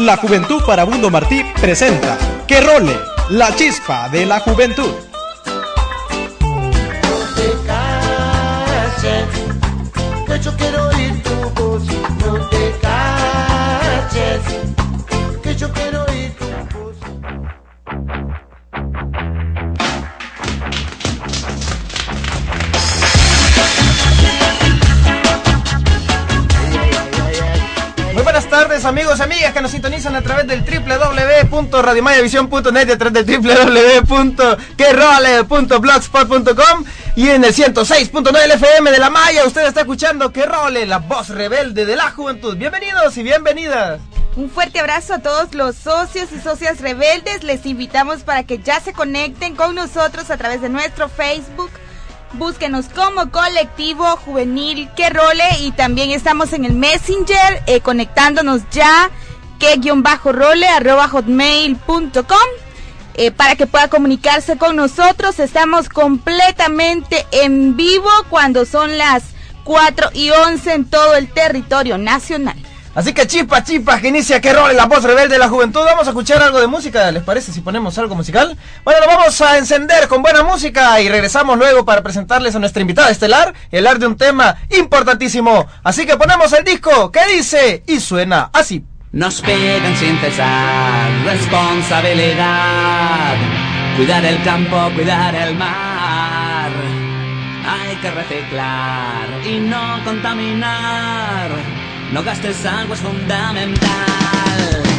La Juventud Farabundo Martí presenta Que role, la chispa de la juventud. tu voz, no te tardes amigos y amigas que nos sintonizan a través del www.radiomayavision.net a través del www.querole.blogspot.com y en el 106.9 FM de la Maya usted está escuchando Que Role, la voz rebelde de la juventud. Bienvenidos y bienvenidas. Un fuerte abrazo a todos los socios y socias rebeldes. Les invitamos para que ya se conecten con nosotros a través de nuestro Facebook. Búsquenos como colectivo juvenil que role y también estamos en el Messenger eh, conectándonos ya que guion bajo role arroba hotmail.com eh, para que pueda comunicarse con nosotros. Estamos completamente en vivo cuando son las 4 y 11 en todo el territorio nacional. Así que chispa, chispa, que inicia que role la voz rebelde de la juventud. Vamos a escuchar algo de música, ¿les parece si ponemos algo musical? Bueno, lo vamos a encender con buena música y regresamos luego para presentarles a nuestra invitada estelar y hablar de un tema importantísimo. Así que ponemos el disco que dice y suena así. Nos piden sin cesar responsabilidad, cuidar el campo, cuidar el mar. Hay que reciclar y no contaminar. No gastes agua es fundamental.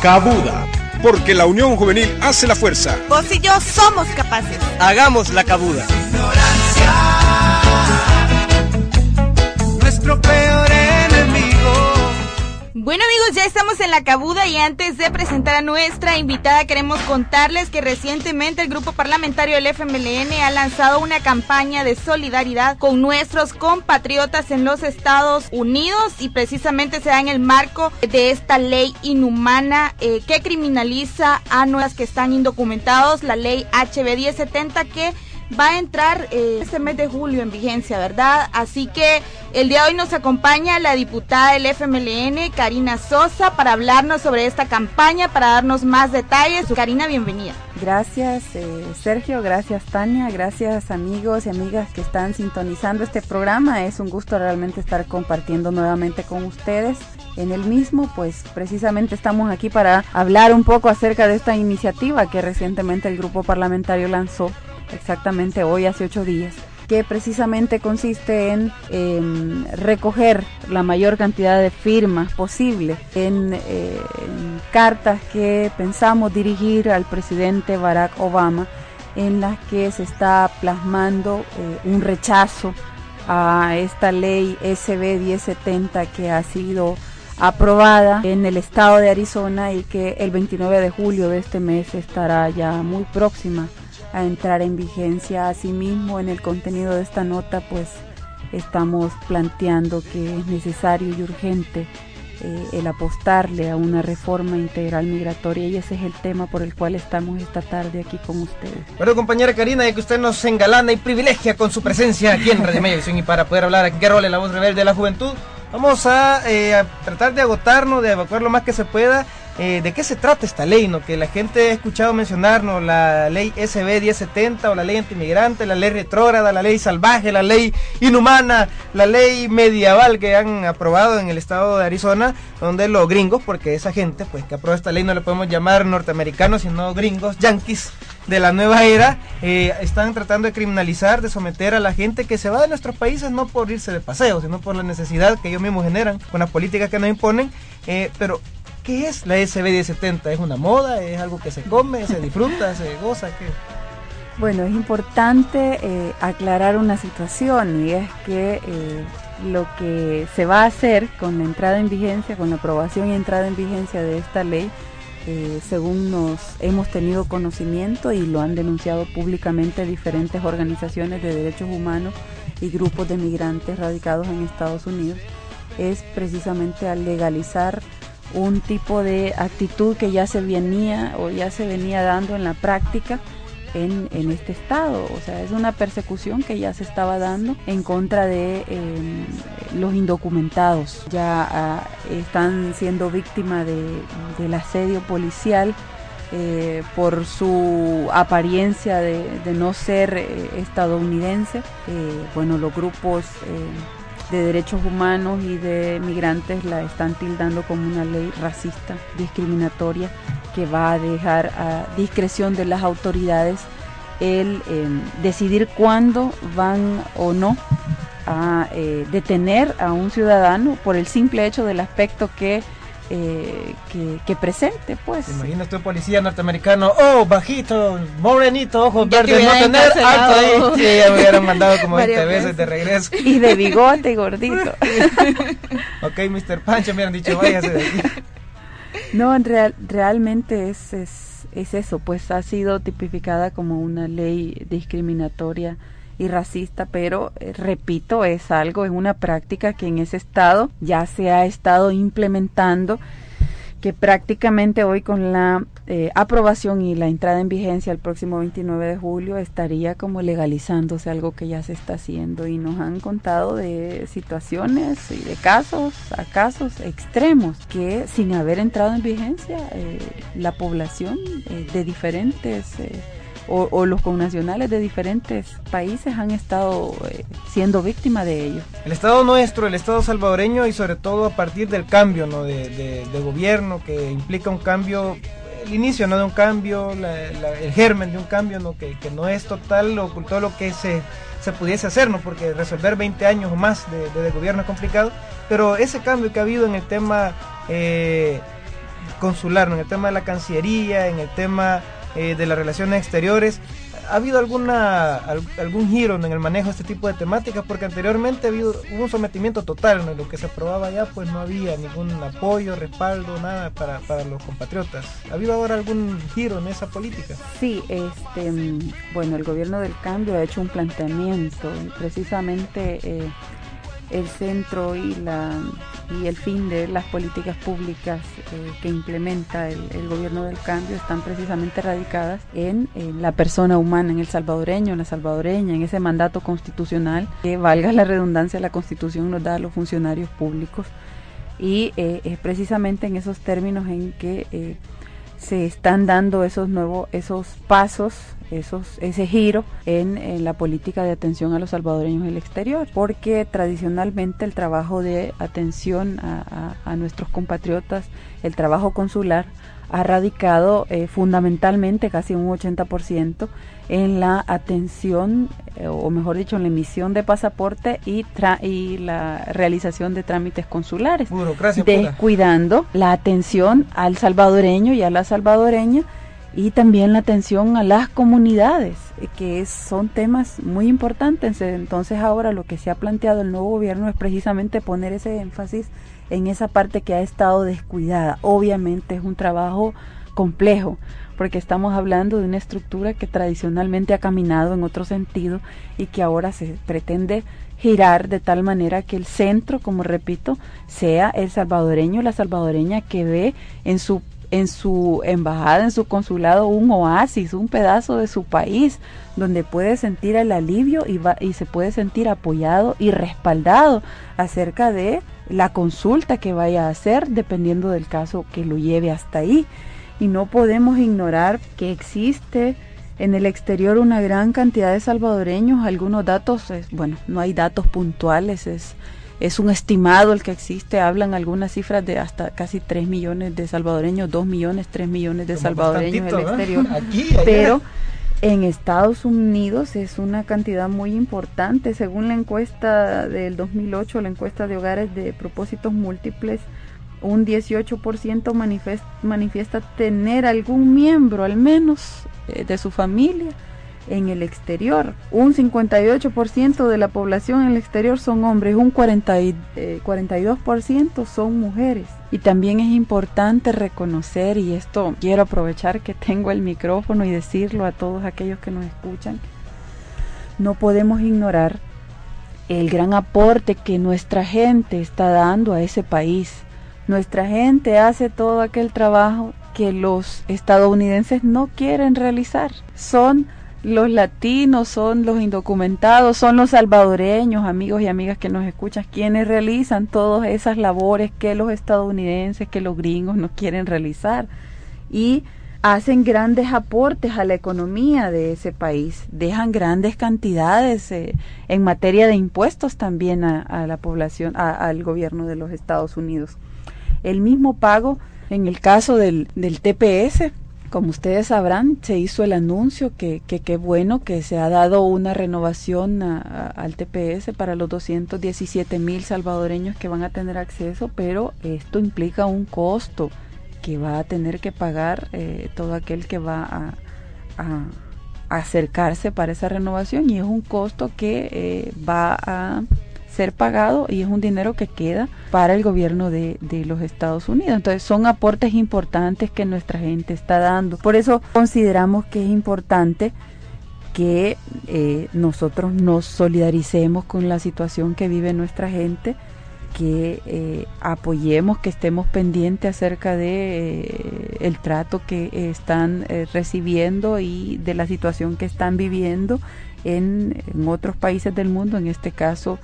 Cabuda. Porque la unión juvenil hace la fuerza. Vos y yo somos capaces. Hagamos la cabuda. Nuestro peor enemigo. Bueno amigos, ya estamos en la cabuda y antes de presentar a nuestra invitada queremos contarles que recientemente el grupo parlamentario del FMLN ha lanzado una campaña de solidaridad con nuestros compatriotas en los Estados Unidos y precisamente se da en el marco de esta ley inhumana eh, que criminaliza a nuestras que están indocumentados, la ley HB 1070 que va a entrar eh, este mes de julio en vigencia, ¿verdad? Así que el día de hoy nos acompaña la diputada del FMLN, Karina Sosa, para hablarnos sobre esta campaña, para darnos más detalles. Karina, bienvenida. Gracias eh, Sergio, gracias Tania, gracias amigos y amigas que están sintonizando este programa. Es un gusto realmente estar compartiendo nuevamente con ustedes en el mismo, pues precisamente estamos aquí para hablar un poco acerca de esta iniciativa que recientemente el grupo parlamentario lanzó, exactamente hoy, hace ocho días que precisamente consiste en em, recoger la mayor cantidad de firmas posible en, eh, en cartas que pensamos dirigir al presidente Barack Obama en las que se está plasmando eh, un rechazo a esta ley SB 1070 que ha sido aprobada en el estado de Arizona y que el 29 de julio de este mes estará ya muy próxima a entrar en vigencia. Asimismo, en el contenido de esta nota, pues estamos planteando que es necesario y urgente eh, el apostarle a una reforma integral migratoria y ese es el tema por el cual estamos esta tarde aquí con ustedes. Bueno, compañera Karina, ya que usted nos engalana y privilegia con su presencia aquí en Radio Mediovisión y para poder hablar aquí qué rol en la voz rebelde de la juventud, vamos a, eh, a tratar de agotarnos, de evacuar lo más que se pueda. Eh, ¿De qué se trata esta ley? ¿no? Que la gente ha escuchado mencionarnos la ley SB 1070 o la ley antimigrante, la ley retrógrada, la ley salvaje, la ley inhumana, la ley medieval que han aprobado en el estado de Arizona, donde los gringos, porque esa gente pues que aprueba esta ley no le podemos llamar norteamericanos, sino gringos, yanquis de la nueva era, eh, están tratando de criminalizar, de someter a la gente que se va de nuestros países no por irse de paseo, sino por la necesidad que ellos mismos generan con las políticas que nos imponen. Eh, pero ¿Qué es la SB 1070? ¿Es una moda? ¿Es algo que se come? ¿Se disfruta? ¿Se goza? ¿Qué? Bueno, es importante eh, aclarar una situación y es que lo que se va a hacer con la entrada en vigencia, con la aprobación y entrada en vigencia de esta ley, eh, según nos hemos tenido conocimiento y lo han denunciado públicamente diferentes organizaciones de derechos humanos y grupos de migrantes radicados en Estados Unidos, es precisamente al legalizar un tipo de actitud que ya se venía o ya se venía dando en la práctica en, este estado. O sea, es una persecución que ya se estaba dando en contra de eh, los indocumentados. Ya ah, están siendo víctimas de, del asedio policial. eh, por su apariencia de, no ser eh, estadounidense, Eh, bueno, los grupos de derechos humanos y de migrantes la están tildando como una ley racista, discriminatoria, que va a dejar a discreción de las autoridades el eh, decidir cuándo van o no a eh, detener a un ciudadano por el simple hecho del aspecto que, eh, que, que presente, pues. ¿Te imaginas tú, policía norteamericano? Oh, bajito, morenito, ojos Ya te verdes, no tener alto ahí. Sí, ya me hubieran mandado como 20 Varias veces de regreso. Y de bigote gordito. Ok, Mr. Pancho, me hubieran dicho, váyase de aquí. No, en real, realmente es, es, es eso, pues ha sido tipificada como una ley discriminatoria y racista, pero eh, repito, es algo, es una práctica que en ese estado ya se ha estado implementando, que prácticamente hoy con la eh, aprobación y la entrada en vigencia el próximo 29 de julio estaría como legalizándose algo que ya se está haciendo y nos han contado de situaciones y de casos a casos extremos que sin haber entrado en vigencia eh, la población eh, de diferentes o, los connacionales de diferentes países han estado siendo víctimas de ello. El Estado nuestro, el Estado salvadoreño y sobre todo a partir del cambio ¿no? de- de gobierno que implica un cambio, el inicio ¿no? de un cambio, el germen de un cambio ¿no? Que, que no es total o todo lo que se, se pudiese hacer, ¿no? porque resolver 20 años o más de gobierno es complicado, pero ese cambio que ha habido en el tema... eh, consular, ¿no? en el tema de la Cancillería, en el tema eh, de las relaciones exteriores. ¿Ha habido alguna al- algún giro en el manejo de este tipo de temáticas? Porque anteriormente ha habido, un sometimiento total. En lo que se aprobaba ya, pues no había ningún apoyo, respaldo, nada para, para los compatriotas. ¿Ha habido ahora algún giro en esa política? Sí, este, mm, bueno, el gobierno del cambio ha hecho un planteamiento precisamente eh, el centro y la y el fin de las políticas públicas eh, que implementa el, gobierno del cambio están precisamente radicadas en, en la persona humana, en el salvadoreño, en la salvadoreña, en ese mandato constitucional que valga la redundancia la constitución nos da a los funcionarios públicos. Y eh, es precisamente en esos términos en que eh, se están dando esos nuevos esos pasos esos ese giro en, en la política de atención a los salvadoreños en el exterior porque tradicionalmente el trabajo de atención a, a- a nuestros compatriotas el trabajo consular ha radicado eh, fundamentalmente casi un 80% en la atención eh, o mejor dicho en la emisión de pasaporte y, tra- y la realización de trámites consulares pura. descuidando la atención al salvadoreño y a la salvadoreña y también la atención a las comunidades, eh, que es- son temas muy importantes. Entonces ahora lo que se ha planteado el nuevo gobierno es precisamente poner ese énfasis en esa parte que ha estado descuidada. Obviamente es un trabajo complejo, porque estamos hablando de una estructura que tradicionalmente ha caminado en otro sentido y que ahora se pretende girar de tal manera que el centro, como repito, sea el salvadoreño, la salvadoreña que ve en su en su embajada, en su consulado, un oasis, un pedazo de su país, donde puede sentir el alivio y, va, y se puede sentir apoyado y respaldado acerca de la consulta que vaya a hacer, dependiendo del caso que lo lleve hasta ahí. Y no podemos ignorar que existe en el exterior una gran cantidad de salvadoreños, algunos datos, bueno, no hay datos puntuales, es, es un estimado el que existe, hablan algunas cifras de hasta casi 3 millones de salvadoreños, 2 millones, 3 millones de Como salvadoreños en el exterior. Aquí. Pero en Estados Unidos es una cantidad muy importante. Según la encuesta del 2008, la encuesta de hogares de propósitos múltiples, un 18% manifes- manifiesta tener algún miembro, al menos, eh, de su familia en el exterior. Un 58% de la población en el exterior son hombres, un 40 y, eh, 42% son mujeres. Y también es importante reconocer, y esto quiero aprovechar que tengo el micrófono y decirlo a todos aquellos que nos escuchan, no podemos ignorar el gran aporte que nuestra gente está dando a ese país. Nuestra gente hace todo aquel trabajo que los estadounidenses no quieren realizar. Son los latinos, son los indocumentados, son los salvadoreños, amigos y amigas que nos escuchan, quienes realizan todas esas labores que los estadounidenses, que los gringos no quieren realizar. Y hacen grandes aportes a la economía de ese país, dejan grandes cantidades eh, en materia de impuestos también a, a la población, a- al gobierno de los Estados Unidos. El mismo pago en el caso del, del TPS, como ustedes sabrán, se hizo el anuncio que que qué bueno que se ha dado una renovación al TPS para los 217 mil salvadoreños que van a tener acceso, pero esto implica un costo que va a tener que pagar eh, todo aquel que va a- a acercarse para esa renovación y es un costo que eh, va a ser pagado y es un dinero que queda para el gobierno de, de los Estados Unidos. Entonces son aportes importantes que nuestra gente está dando. Por eso consideramos que es importante que eh, nosotros nos solidaricemos con la situación que vive nuestra gente, que eh, apoyemos, que estemos pendientes acerca de eh, el trato que están recibiendo y de la situación que están viviendo en, en otros países del mundo, en este caso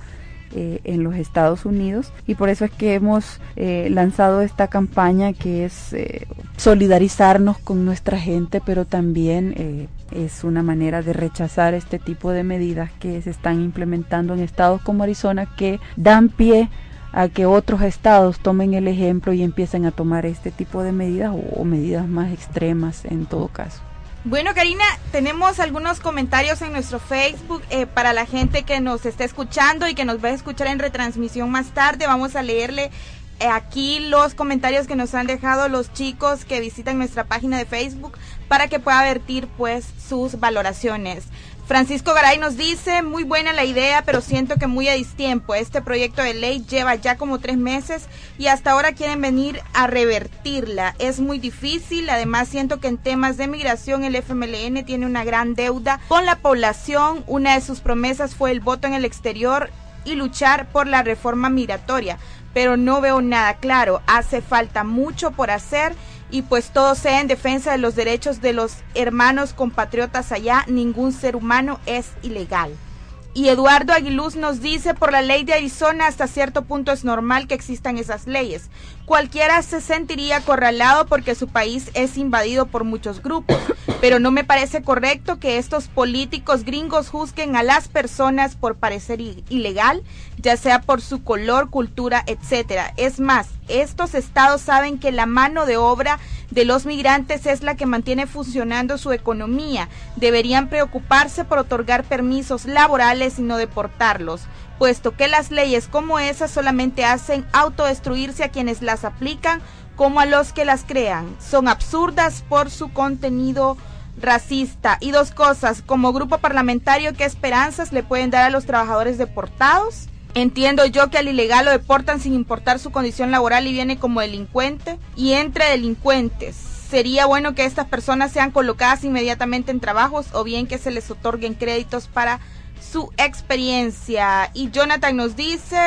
eh, en los Estados Unidos y por eso es que hemos eh, lanzado esta campaña que es eh, solidarizarnos con nuestra gente pero también eh, es una manera de rechazar este tipo de medidas que se están implementando en estados como Arizona que dan pie a que otros estados tomen el ejemplo y empiecen a tomar este tipo de medidas o, o medidas más extremas en todo caso. Bueno, Karina, tenemos algunos comentarios en nuestro Facebook eh, para la gente que nos está escuchando y que nos va a escuchar en retransmisión más tarde. Vamos a leerle eh, aquí los comentarios que nos han dejado los chicos que visitan nuestra página de Facebook para que pueda vertir pues sus valoraciones. Francisco Garay nos dice, muy buena la idea, pero siento que muy a distiempo. Este proyecto de ley lleva ya como tres meses y hasta ahora quieren venir a revertirla. Es muy difícil, además siento que en temas de migración el FMLN tiene una gran deuda con la población. Una de sus promesas fue el voto en el exterior y luchar por la reforma migratoria, pero no veo nada claro. Hace falta mucho por hacer y pues todo sea en defensa de los derechos de los hermanos compatriotas allá, ningún ser humano es ilegal. Y Eduardo Aguiluz nos dice, por la ley de Arizona hasta cierto punto es normal que existan esas leyes. Cualquiera se sentiría acorralado porque su país es invadido por muchos grupos, pero no me parece correcto que estos políticos gringos juzguen a las personas por parecer ilegal, ya sea por su color, cultura, etcétera. Es más, estos estados saben que la mano de obra de los migrantes es la que mantiene funcionando su economía. Deberían preocuparse por otorgar permisos laborales y no deportarlos, puesto que las leyes como esas solamente hacen autodestruirse a quienes las aplican como a los que las crean. Son absurdas por su contenido racista. Y dos cosas, como grupo parlamentario, ¿qué esperanzas le pueden dar a los trabajadores deportados? Entiendo yo que al ilegal lo deportan sin importar su condición laboral y viene como delincuente. Y entre delincuentes, sería bueno que estas personas sean colocadas inmediatamente en trabajos o bien que se les otorguen créditos para su experiencia. Y Jonathan nos dice,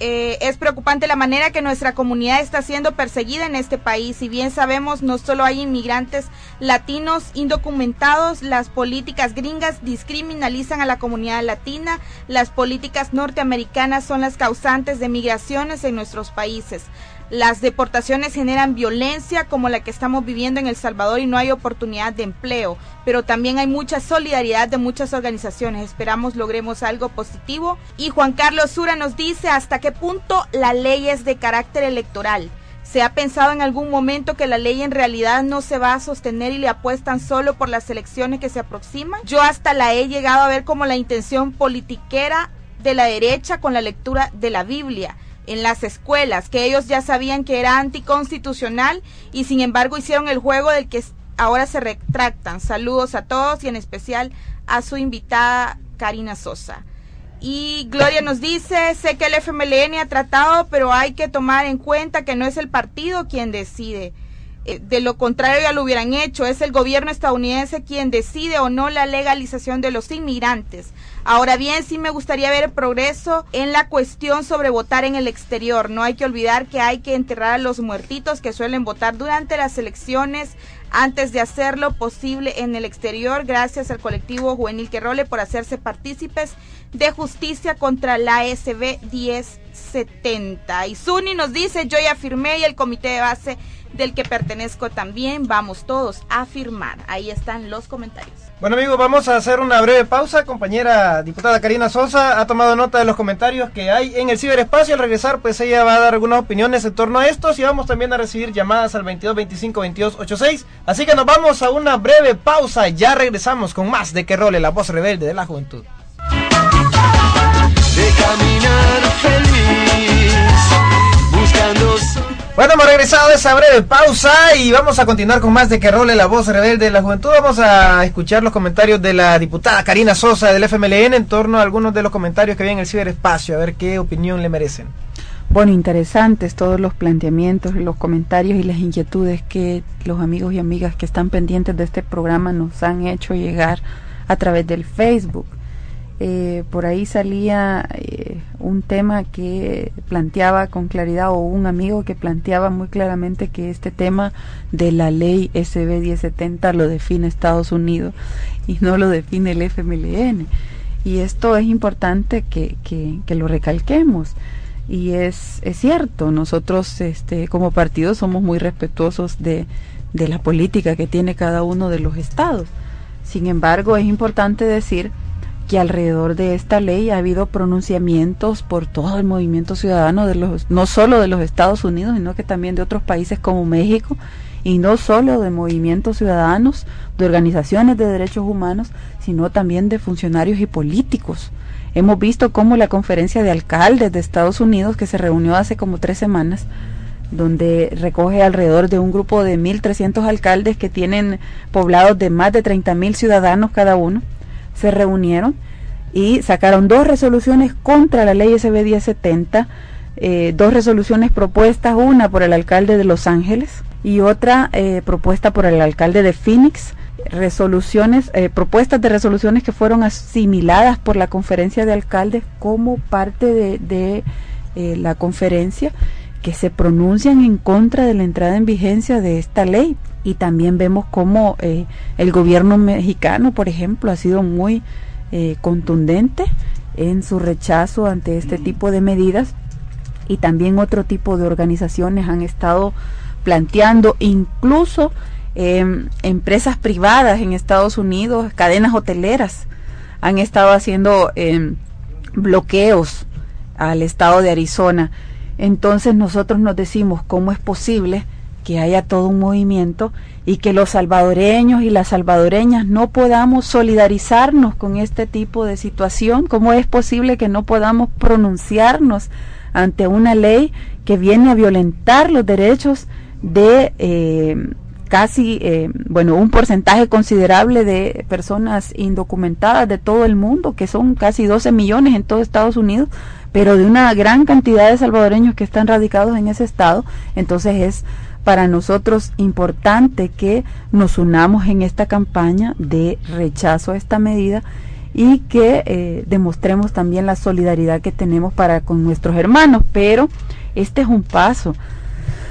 eh, es preocupante la manera que nuestra comunidad está siendo perseguida en este país. Si bien sabemos, no solo hay inmigrantes latinos indocumentados, las políticas gringas discriminalizan a la comunidad latina, las políticas norteamericanas son las causantes de migraciones en nuestros países. Las deportaciones generan violencia como la que estamos viviendo en El Salvador y no hay oportunidad de empleo, pero también hay mucha solidaridad de muchas organizaciones. Esperamos logremos algo positivo. Y Juan Carlos Sura nos dice hasta qué punto la ley es de carácter electoral. ¿Se ha pensado en algún momento que la ley en realidad no se va a sostener y le apuestan solo por las elecciones que se aproximan? Yo hasta la he llegado a ver como la intención politiquera de la derecha con la lectura de la Biblia en las escuelas, que ellos ya sabían que era anticonstitucional y sin embargo hicieron el juego del que ahora se retractan. Saludos a todos y en especial a su invitada Karina Sosa. Y Gloria nos dice, sé que el FMLN ha tratado, pero hay que tomar en cuenta que no es el partido quien decide. Eh, De lo contrario ya lo hubieran hecho. Es el gobierno estadounidense quien decide o no la legalización de los inmigrantes. Ahora bien, sí me gustaría ver el progreso en la cuestión sobre votar en el exterior. No hay que olvidar que hay que enterrar a los muertitos que suelen votar durante las elecciones antes de hacerlo posible en el exterior. Gracias al colectivo juvenil que role por hacerse partícipes de justicia contra la SB 1070. Y Suni nos dice, yo ya firmé y el comité de base del que pertenezco también. Vamos todos a firmar. Ahí están los comentarios. Bueno amigos, vamos a hacer una breve pausa. Compañera diputada Karina Sosa ha tomado nota de los comentarios que hay en el ciberespacio. Al regresar, pues ella va a dar algunas opiniones en torno a estos y vamos también a recibir llamadas al 22 25 22 86. Así que nos vamos a una breve pausa. Ya regresamos con más de que role la voz rebelde de la juventud. de caminar feliz, Bueno, hemos regresado de esa breve pausa y vamos a continuar con más de que role la voz rebelde de la juventud. Vamos a escuchar los comentarios de la diputada Karina Sosa del FMLN en torno a algunos de los comentarios que vi en el ciberespacio, a ver qué opinión le merecen. Bueno, interesantes todos los planteamientos, los comentarios y las inquietudes que los amigos y amigas que están pendientes de este programa nos han hecho llegar a través del Facebook. Eh, por ahí salía eh, un tema que planteaba con claridad o un amigo que planteaba muy claramente que este tema de la ley SB 1070 lo define Estados Unidos y no lo define el FMLN. Y esto es importante que, que, que lo recalquemos. Y es, es cierto, nosotros este, como partido somos muy respetuosos de, de la política que tiene cada uno de los estados. Sin embargo, es importante decir que alrededor de esta ley ha habido pronunciamientos por todo el movimiento ciudadano de los no solo de los Estados Unidos, sino que también de otros países como México y no solo de movimientos ciudadanos, de organizaciones de derechos humanos, sino también de funcionarios y políticos. Hemos visto cómo la conferencia de alcaldes de Estados Unidos, que se reunió hace como tres semanas, donde recoge alrededor de un grupo de 1.300 alcaldes que tienen poblados de más de 30.000 ciudadanos cada uno, se reunieron y sacaron dos resoluciones contra la ley SB 1070, eh, dos resoluciones propuestas, una por el alcalde de Los Ángeles y otra eh, propuesta por el alcalde de Phoenix, resoluciones, eh, propuestas de resoluciones que fueron asimiladas por la conferencia de alcaldes como parte de, eh, la conferencia que se pronuncian en contra de la entrada en vigencia de esta ley. Y también vemos cómo eh, el gobierno mexicano, por ejemplo, ha sido muy eh, contundente en su rechazo ante este tipo de medidas y también otro tipo de organizaciones han estado planteando incluso eh, empresas privadas en Estados Unidos, cadenas hoteleras, han estado haciendo eh, bloqueos al estado de Arizona. Entonces nosotros nos decimos cómo es posible que haya todo un movimiento y que los salvadoreños y las salvadoreñas no podamos solidarizarnos con este tipo de situación, cómo es posible que no podamos pronunciarnos ante una ley que viene a violentar los derechos de eh, casi, eh, bueno, un porcentaje considerable de personas indocumentadas de todo el mundo, que son casi 12 millones en todo Estados Unidos, pero de una gran cantidad de salvadoreños que están radicados en ese estado. Entonces es para nosotros importante que nos unamos en esta campaña de rechazo a esta medida y que eh, demostremos también la solidaridad que tenemos para con nuestros hermanos. Pero este es un paso.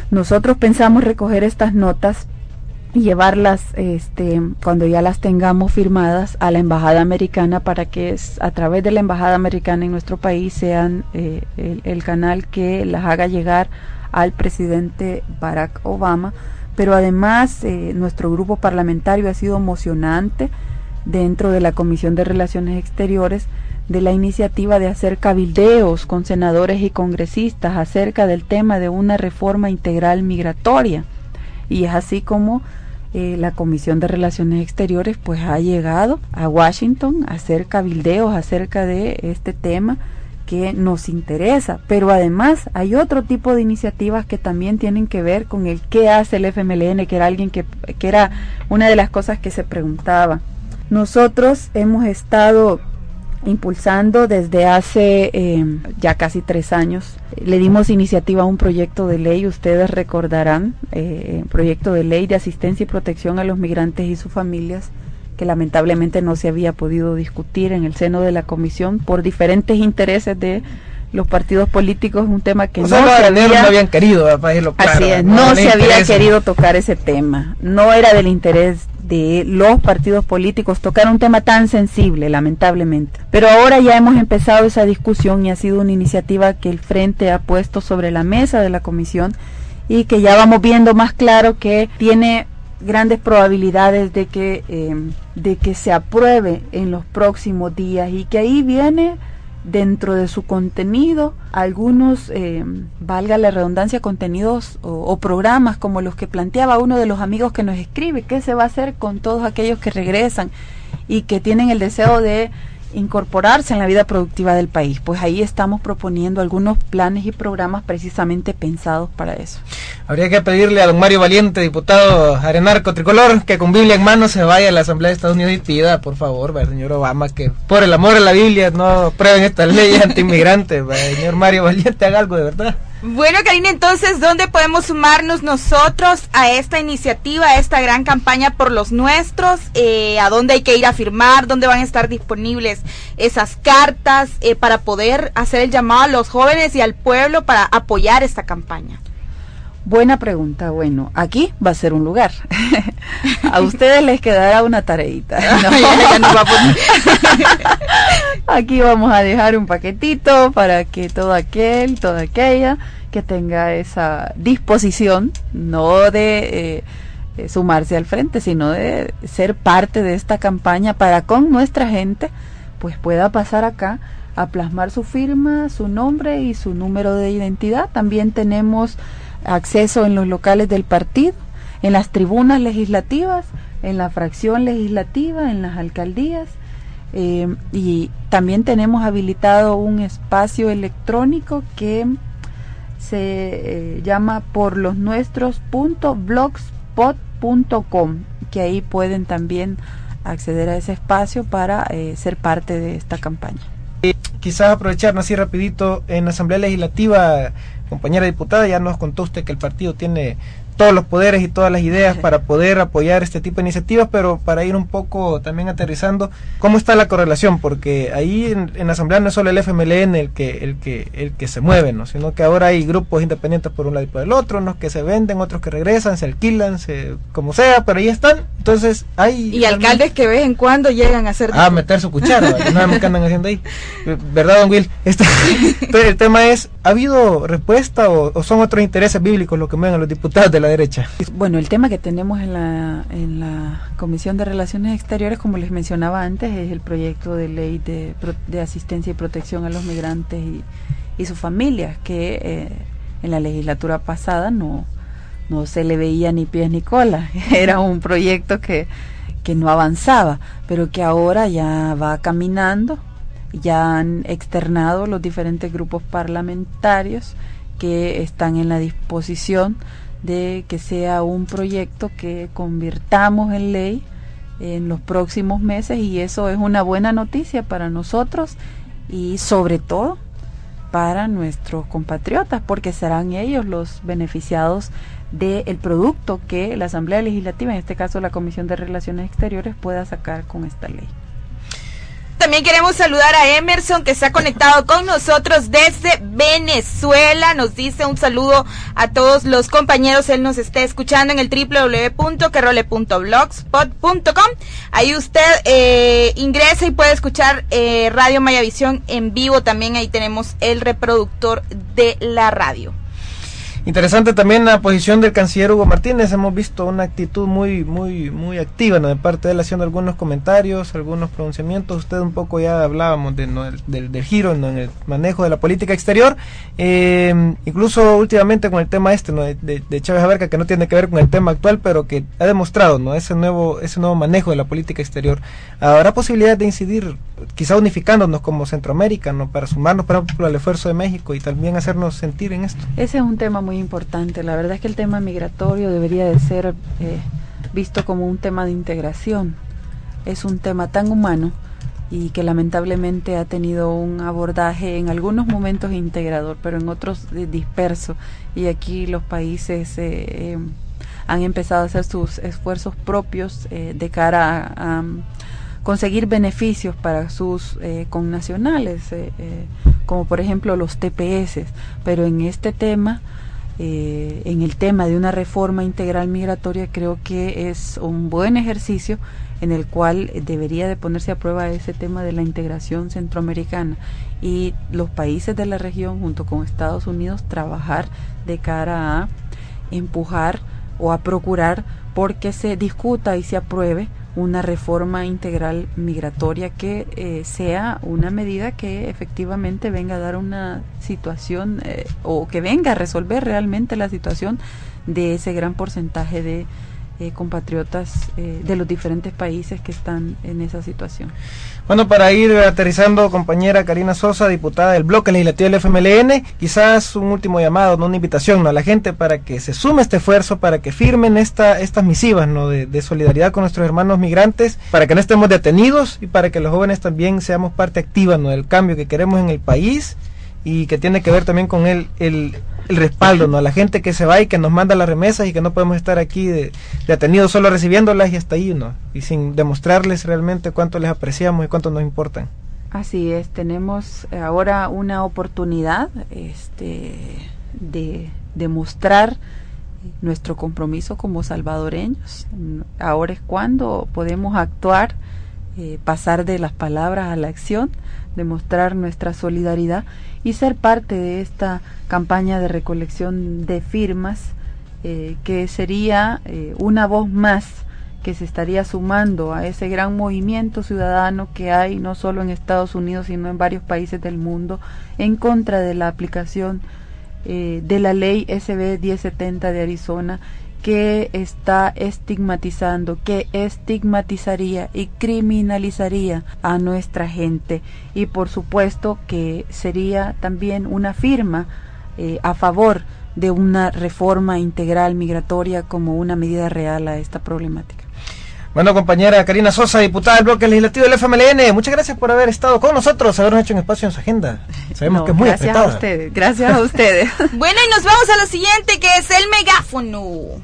Nosotros pensamos recoger estas notas llevarlas este, cuando ya las tengamos firmadas a la embajada americana para que es, a través de la embajada americana en nuestro país sean eh, el, el, canal que las haga llegar al presidente Barack Obama. Pero además eh, nuestro grupo parlamentario ha sido emocionante dentro de la comisión de relaciones exteriores de la iniciativa de hacer cabildeos con senadores y congresistas acerca del tema de una reforma integral migratoria. Y es así como eh, la Comisión de Relaciones Exteriores pues ha llegado a Washington a hacer cabildeos acerca de este tema que nos interesa, pero además hay otro tipo de iniciativas que también tienen que ver con el qué hace el FMLN, que era alguien que, que era una de las cosas que se preguntaba. Nosotros hemos estado impulsando desde hace eh, ya casi tres años. Le dimos iniciativa a un proyecto de ley, ustedes recordarán, eh, proyecto de ley de asistencia y protección a los migrantes y sus familias, que lamentablemente no se había podido discutir en el seno de la comisión por diferentes intereses de los partidos políticos, un tema que O no, sea, se había, no habían querido, decirlo claro. así es, no, se había interesa. querido tocar ese tema, no era del interés de los partidos políticos tocar un tema tan sensible, lamentablemente. Pero ahora ya hemos empezado esa discusión y ha sido una iniciativa que el Frente ha puesto sobre la mesa de la comisión y que ya vamos viendo más claro que tiene grandes probabilidades de que eh, de que se apruebe en los próximos días y que ahí viene dentro de su contenido algunos, eh, valga la redundancia, contenidos o, o, programas como los que planteaba uno de los amigos que nos escribe, qué se va a hacer con todos aquellos que regresan y que tienen el deseo de incorporarse en la vida productiva del país. Pues ahí estamos proponiendo algunos planes y programas precisamente pensados para eso. Habría que pedirle a don Mario Valiente, diputado arenarco tricolor, que con Biblia en mano se vaya a la Asamblea de Estados Unidos y pida, por favor, al señor Obama, que por el amor a la Biblia no aprueben estas leyes antiinmigrantes. señor Mario Valiente, haga algo de verdad. Bueno, Karina, entonces, ¿dónde podemos sumarnos nosotros a esta iniciativa, a esta gran campaña por los nuestros? Eh, ¿A dónde hay que ir a firmar? ¿Dónde van a estar disponibles esas cartas eh, para poder hacer el llamado a los jóvenes y al pueblo para apoyar esta campaña? Buena pregunta. Bueno, aquí va a ser un lugar. a ustedes les quedará una tareita. ¿no? Ya nos va a poner- aquí vamos a dejar un paquetito para que todo aquel, toda aquella que tenga esa disposición, no de eh, sumarse al frente, sino de ser parte de esta campaña para con nuestra gente, pues pueda pasar acá a plasmar su firma, su nombre y su número de identidad. También tenemos acceso en los locales del partido, en las tribunas legislativas, en la fracción legislativa, en las alcaldías. Eh, y también tenemos habilitado un espacio electrónico que se eh, llama por los nuestros.blogspot.com, que ahí pueden también acceder a ese espacio para eh, ser parte de esta campaña. Quizás aprovecharnos así rapidito en la Asamblea Legislativa, compañera diputada, ya nos contó usted que el partido tiene todos los poderes y todas las ideas para poder apoyar este tipo de iniciativas, pero para ir un poco también aterrizando, ¿cómo está la correlación? Porque ahí en, en la Asamblea no es solo el FMLN el que, el que, el que se mueve, ¿no? sino que ahora hay grupos independientes por un lado y por el otro, unos que se venden, otros que regresan, se alquilan, se, como sea, pero ahí están. Entonces hay... Y alcaldes que de vez en cuando llegan a hacer... Ah, meter su cuchara, no sabemos qué andan haciendo ahí. ¿Verdad, don Will? Este, entonces, el tema es, ¿ha habido respuesta o, o son otros intereses bíblicos los que mueven a los diputados de la derecha? Bueno, el tema que tenemos en la, en la Comisión de Relaciones Exteriores, como les mencionaba antes, es el proyecto de ley de, pro- de asistencia y protección a los migrantes y, y sus familias, que eh, en la legislatura pasada no, no se le veía ni pies ni cola. Era un proyecto que, que no avanzaba, pero que ahora ya va caminando. Ya han externado los diferentes grupos parlamentarios que están en la disposición de que sea un proyecto que convirtamos en ley en los próximos meses y eso es una buena noticia para nosotros y sobre todo para nuestros compatriotas porque serán ellos los beneficiados del producto que la Asamblea Legislativa, en este caso la Comisión de Relaciones Exteriores, pueda sacar con esta ley. También queremos saludar a Emerson que se ha conectado con nosotros desde Venezuela. Nos dice un saludo a todos los compañeros. Él nos está escuchando en el www.querole.blogspot.com. Ahí usted eh, ingresa y puede escuchar eh, Radio Mayavisión en vivo. También ahí tenemos el reproductor de la radio. Interesante también la posición del canciller Hugo Martínez. Hemos visto una actitud muy, muy, muy activa ¿no? de parte de él haciendo algunos comentarios, algunos pronunciamientos. Usted un poco ya hablábamos de, ¿no? del, giro en el manejo de la política exterior. Eh, incluso últimamente con el tema este ¿no? de, de, de Chávez Abarca, que no tiene que ver con el tema actual, pero que ha demostrado ¿no? ese nuevo, ese nuevo manejo de la política exterior. Habrá posibilidad de incidir, quizá unificándonos como Centroamérica, ¿no? para sumarnos, por ejemplo, al esfuerzo de México y también hacernos sentir en esto. Ese es un tema muy importante. La verdad es que el tema migratorio debería de ser eh, visto como un tema de integración. Es un tema tan humano y que lamentablemente ha tenido un abordaje en algunos momentos integrador, pero en otros eh, disperso. Y aquí los países eh, han empezado a hacer sus esfuerzos propios de cara a, a conseguir beneficios para sus connacionales, como por ejemplo los TPS. Pero en este tema, eh, en el tema de una reforma integral migratoria, creo que es un buen ejercicio en el cual debería de ponerse a prueba ese tema de la integración centroamericana y los países de la región junto con Estados Unidos trabajar de cara a empujar o a procurar porque se discuta y se apruebe una reforma integral migratoria que eh, sea una medida que efectivamente venga a dar una situación eh, o que venga a resolver realmente la situación de ese gran porcentaje de eh, compatriotas eh, de los diferentes países que están en esa situación. Bueno, para ir aterrizando, compañera Karina Sosa, diputada del bloque legislativo del FMLN, quizás un último llamado, ¿no? una invitación ¿no? a la gente para que se sume este esfuerzo, para que firmen esta, estas misivas ¿no? de, de, solidaridad con nuestros hermanos migrantes, para que no estemos detenidos y para que los jóvenes también seamos parte activa ¿no? del cambio que queremos en el país y que tiene que ver también con el, el, el respaldo ¿no? a la gente que se va y que nos manda las remesas y que no podemos estar aquí de, detenidos solo recibiéndolas y hasta ahí, ¿no? Y sin demostrarles realmente cuánto les apreciamos y cuánto nos importan. Así es, tenemos ahora una oportunidad este, de demostrar nuestro compromiso como salvadoreños. Ahora es cuando podemos actuar, eh, pasar de las palabras a la acción, demostrar nuestra solidaridad y ser parte de esta campaña de recolección de firmas eh, que sería eh, una voz más que se estaría sumando a ese gran movimiento ciudadano que hay no solo en Estados Unidos sino en varios países del mundo en contra de la aplicación eh, de la ley SB 1070 de Arizona que está estigmatizando, que estigmatizaría y criminalizaría a nuestra gente. Y por supuesto que sería también una firma eh, a favor de una reforma integral migratoria como una medida real a esta problemática. Bueno, compañera Karina Sosa, diputada del bloque legislativo del FMLN, muchas gracias por haber estado con nosotros, habernos hecho un espacio en su agenda. Sabemos No, que es muy gracias apretada. a ustedes, gracias a ustedes. Bueno, y nos vamos a lo siguiente, que es el megáfono.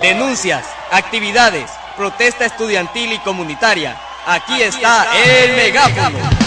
Denuncias, actividades, protesta estudiantil y comunitaria. Aquí, está, el megáfono. Bueno,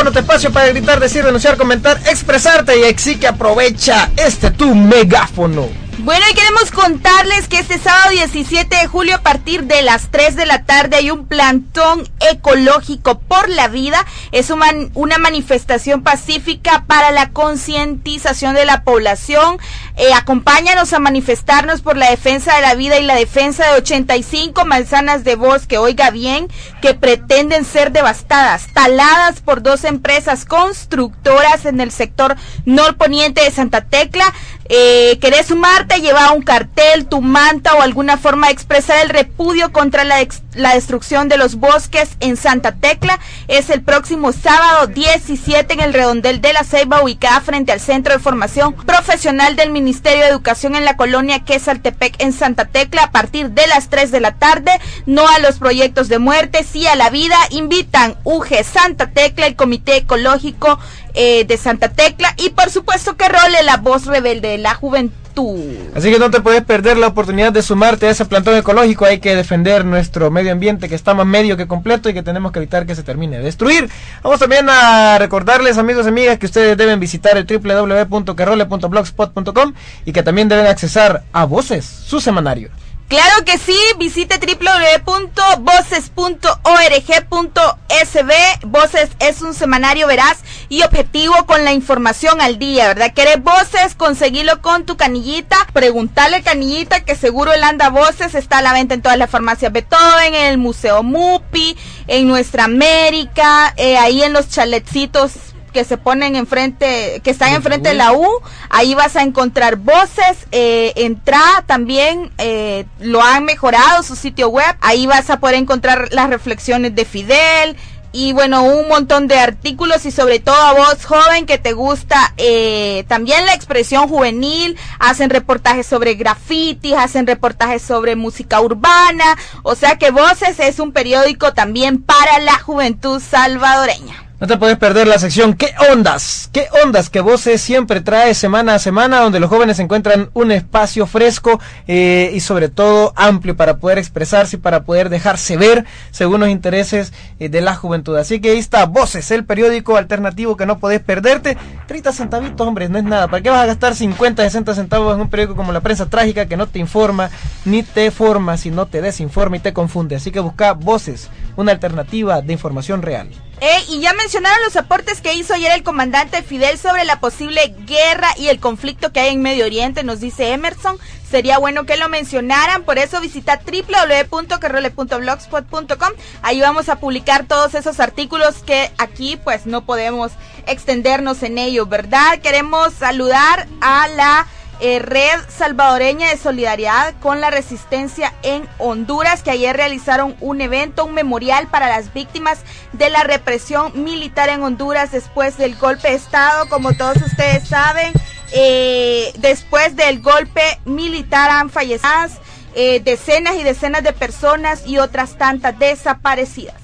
megáfono, tu espacio para gritar, decir, denunciar, comentar, expresarte y así que aprovecha este tu megáfono. Bueno, y queremos contarles que este sábado 17 de julio a partir de las 3 de la tarde hay un plantón ecológico por la vida. Es un man- una manifestación pacífica para la concientización de la población. Eh, acompáñanos a manifestarnos por la defensa de la vida y la defensa de 85 manzanas de bosque, oiga bien, que pretenden ser devastadas, taladas por dos empresas constructoras en el sector norponiente de Santa Tecla. Eh, ¿Querés sumarte? Lleva un cartel, tu manta o alguna forma de expresar el repudio contra la destrucción de los bosques en Santa Tecla. Es el próximo sábado 17 en el redondel de la Ceiba, ubicada frente al Centro de Formación Profesional del Ministerio de Educación en la colonia Quesaltepec en Santa Tecla a partir de las 3 de la tarde. No a los proyectos de muerte, sí a la vida. Invitan UG Santa Tecla, el Comité Ecológico eh, de Santa Tecla y por supuesto que role la voz rebelde de la juventud. Así que no te puedes perder la oportunidad de sumarte a ese plantón ecológico. Hay que defender nuestro medio ambiente que está más medio que completo y que tenemos que evitar que se termine de destruir. Vamos también a recordarles, amigos y amigas, que ustedes deben visitar el www.carrole.blogspot.com y que también deben accesar a Voces, su semanario. Claro que sí, visite www.voces.org.sb. Voces es un semanario veraz y objetivo con la información al día, ¿verdad? ¿Querés voces? Conseguilo con tu canillita. Preguntale canillita que seguro el anda voces está a la venta en todas las farmacias Beethoven, en el Museo Mupi, en Nuestra América, eh, ahí en los chaletcitos que se ponen enfrente, que están enfrente de la U, ahí vas a encontrar voces, eh, entra también, eh, lo han mejorado su sitio web, ahí vas a poder encontrar las reflexiones de Fidel, y bueno, un montón de artículos y sobre todo a vos joven que te gusta eh, también la expresión juvenil, hacen reportajes sobre grafitis, hacen reportajes sobre música urbana, o sea que Voces es un periódico también para la juventud salvadoreña. No te puedes perder la sección ¿Qué ondas? ¿Qué ondas que Voces siempre trae semana a semana donde los jóvenes encuentran un espacio fresco eh, y sobre todo amplio para poder expresarse y para poder dejarse ver según los intereses eh, de la juventud. Así que ahí está Voces, el periódico alternativo que no podés perderte. 30 centavitos, hombre, no es nada. ¿Para qué vas a gastar 50, 60 centavos en un periódico como La Prensa Trágica que no te informa ni te forma, sino te desinforma y te confunde? Así que busca Voces, una alternativa de información real. Eh, y ya mencionaron los aportes que hizo ayer el comandante Fidel sobre la posible guerra y el conflicto que hay en Medio Oriente, nos dice Emerson. Sería bueno que lo mencionaran, por eso visita www.carrole.blogspot.com. Ahí vamos a publicar todos esos artículos que aquí pues no podemos extendernos en ellos, ¿verdad? Queremos saludar a la eh, Red Salvadoreña de Solidaridad con la Resistencia en Honduras, que ayer realizaron un evento, un memorial para las víctimas de la represión militar en Honduras después del golpe de Estado. Como todos ustedes saben, eh, después del golpe militar han fallecido eh, decenas y decenas de personas y otras tantas desaparecidas.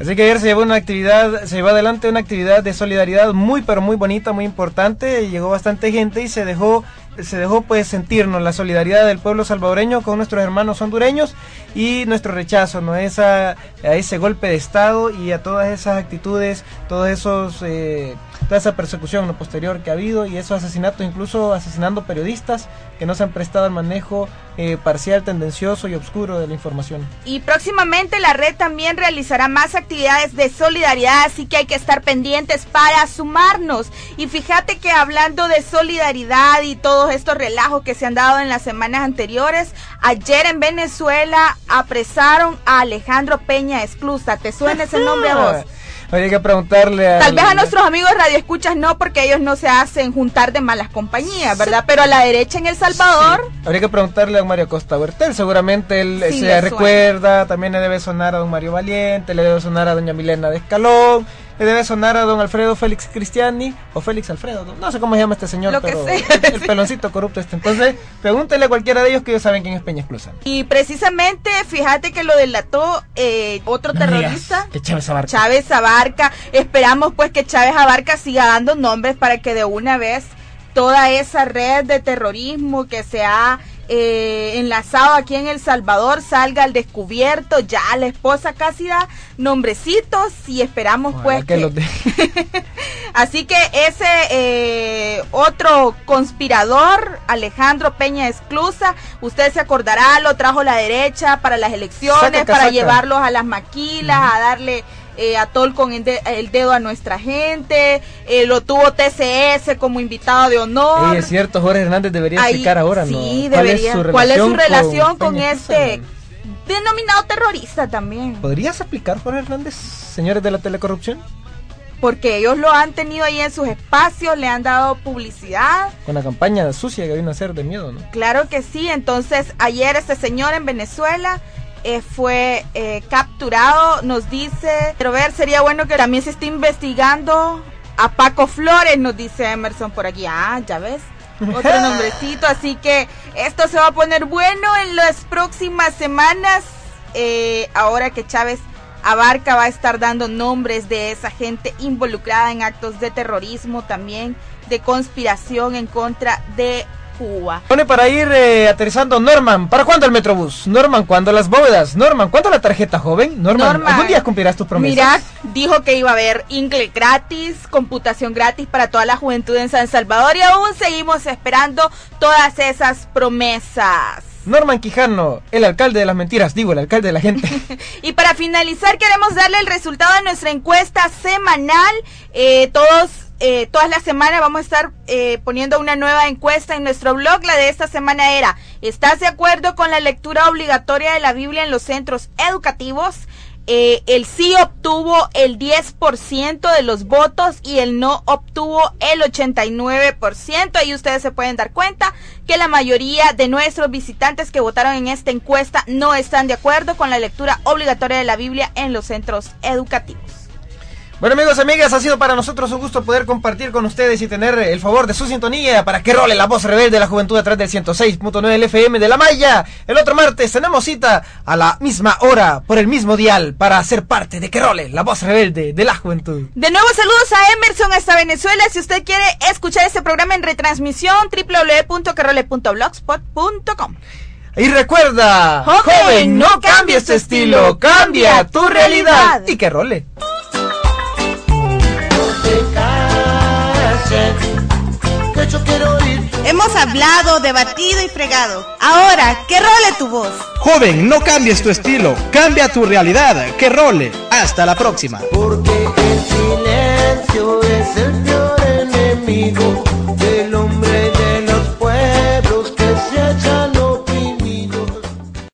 Así que ayer se llevó una actividad, se llevó adelante una actividad de solidaridad muy pero muy bonita, muy importante, llegó bastante gente y se dejó se dejó pues sentirnos la solidaridad del pueblo salvadoreño con nuestros hermanos hondureños y nuestro rechazo ¿no? Esa, a ese golpe de Estado y a todas esas actitudes, todos esos, eh, toda esa persecución posterior que ha habido y esos asesinatos, incluso asesinando periodistas que no se han prestado al manejo eh, parcial, tendencioso y oscuro de la información. Y próximamente la red también realizará más actividades de solidaridad, así que hay que estar pendientes para sumarnos. Y fíjate que hablando de solidaridad y todos estos relajos que se han dado en las semanas anteriores, ayer en Venezuela apresaron a Alejandro Peña Esclusa. ¿Te suena ese nombre a vos? Habría que preguntarle a... Tal vez a nuestros amigos radioescuchas no, porque ellos no se hacen juntar de malas compañías, ¿verdad? Pero a la derecha en El Salvador... Habría que preguntarle a don Mario Costa Huertel, seguramente él Sí, se recuerda, también le debe sonar a don Mario Valiente, le debe sonar a doña Milena de Escalón, debe sonar a don Alfredo Félix Cristiani, o Félix Alfredo, no, sé cómo se llama este señor, Lo que pero sea. el, el peloncito corrupto este. Entonces, pregúntenle a cualquiera de ellos que ellos saben quién es Peña Esclusa. Y precisamente, fíjate que lo delató eh, otro No terrorista. Que Chávez Abarca. Chávez Abarca. Esperamos pues que Chávez Abarca siga dando nombres para que de una vez toda esa red de terrorismo que se ha eh, enlazado aquí en El Salvador salga al descubierto. Ya la esposa casi da nombrecitos y esperamos Ojalá pues que Así que ese eh, otro conspirador, Alejandro Peña Esclusa, usted se acordará, lo trajo la derecha para las elecciones, Saca para llevarlos a las maquilas, a darle eh, atol con el, de- el dedo a nuestra gente, eh, lo tuvo TCS como invitado de honor. Ey, es cierto, Jorge Hernández debería Ahí- explicar ahora, ¿no? sí, ¿Cuál debería. es su ¿Cuál es su relación con, Peña este denominado terrorista también? ¿Podrías explicar, Jorge Hernández, señores de la telecorrupción? Porque ellos lo han tenido ahí en sus espacios, le han dado publicidad. Con la campaña sucia que vino a hacer de miedo, ¿no? Claro que sí, entonces ayer este señor en Venezuela eh, fue eh, capturado, nos dice, pero ver, sería bueno que también se esté investigando a Paco Flores, nos dice Emerson por aquí, ah, ya ves, otro nombrecito, así que esto se va a poner bueno en las próximas semanas, eh, ahora que Chávez Abarca va a estar dando nombres de esa gente involucrada en actos de terrorismo, también de conspiración en contra de Cuba. Pone para ir eh, aterrizando Norman. ¿Para cuándo el Metrobús? Norman, ¿cuándo las bóvedas? Norman, ¿cuándo la tarjeta joven? Norman, Norman, ¿algún día cumplirás tus promesas? Mira, dijo que iba a haber inglés gratis, computación gratis para toda la juventud en San Salvador y aún seguimos esperando todas esas promesas. Norman Quijano, el alcalde de las mentiras, digo, el alcalde de la gente. Y para finalizar queremos darle el resultado de nuestra encuesta semanal. Eh, todos, eh, todas las semanas vamos a estar eh, poniendo una nueva encuesta en nuestro blog. La de esta semana era, ¿estás de acuerdo con la lectura obligatoria de la Biblia en los centros educativos? Eh, el sí obtuvo el 10% de los votos y el no obtuvo el 89%. Ahí ustedes se pueden dar cuenta que la mayoría de nuestros visitantes que votaron en esta encuesta no están de acuerdo con la lectura obligatoria de la Biblia en los centros educativos. Bueno amigos y amigas, ha sido para nosotros un gusto poder compartir con ustedes y tener el favor de su sintonía para que role la voz rebelde de la juventud través del 106.9 del FM de la Maya. El otro martes tenemos cita a la misma hora por el mismo dial para ser parte de que role la voz rebelde de la juventud. De nuevo saludos a Emerson hasta Venezuela. Si usted quiere escuchar este programa en retransmisión, www.carole.blogspot.com. Y recuerda, Joven, no cambies tu estilo, cambia tu realidad. Y que role. Quiero Hemos hablado, debatido y fregado. Ahora, que role tu voz. Joven, no cambies tu estilo, cambia tu realidad. Que role. Hasta la próxima. porque el silencio es el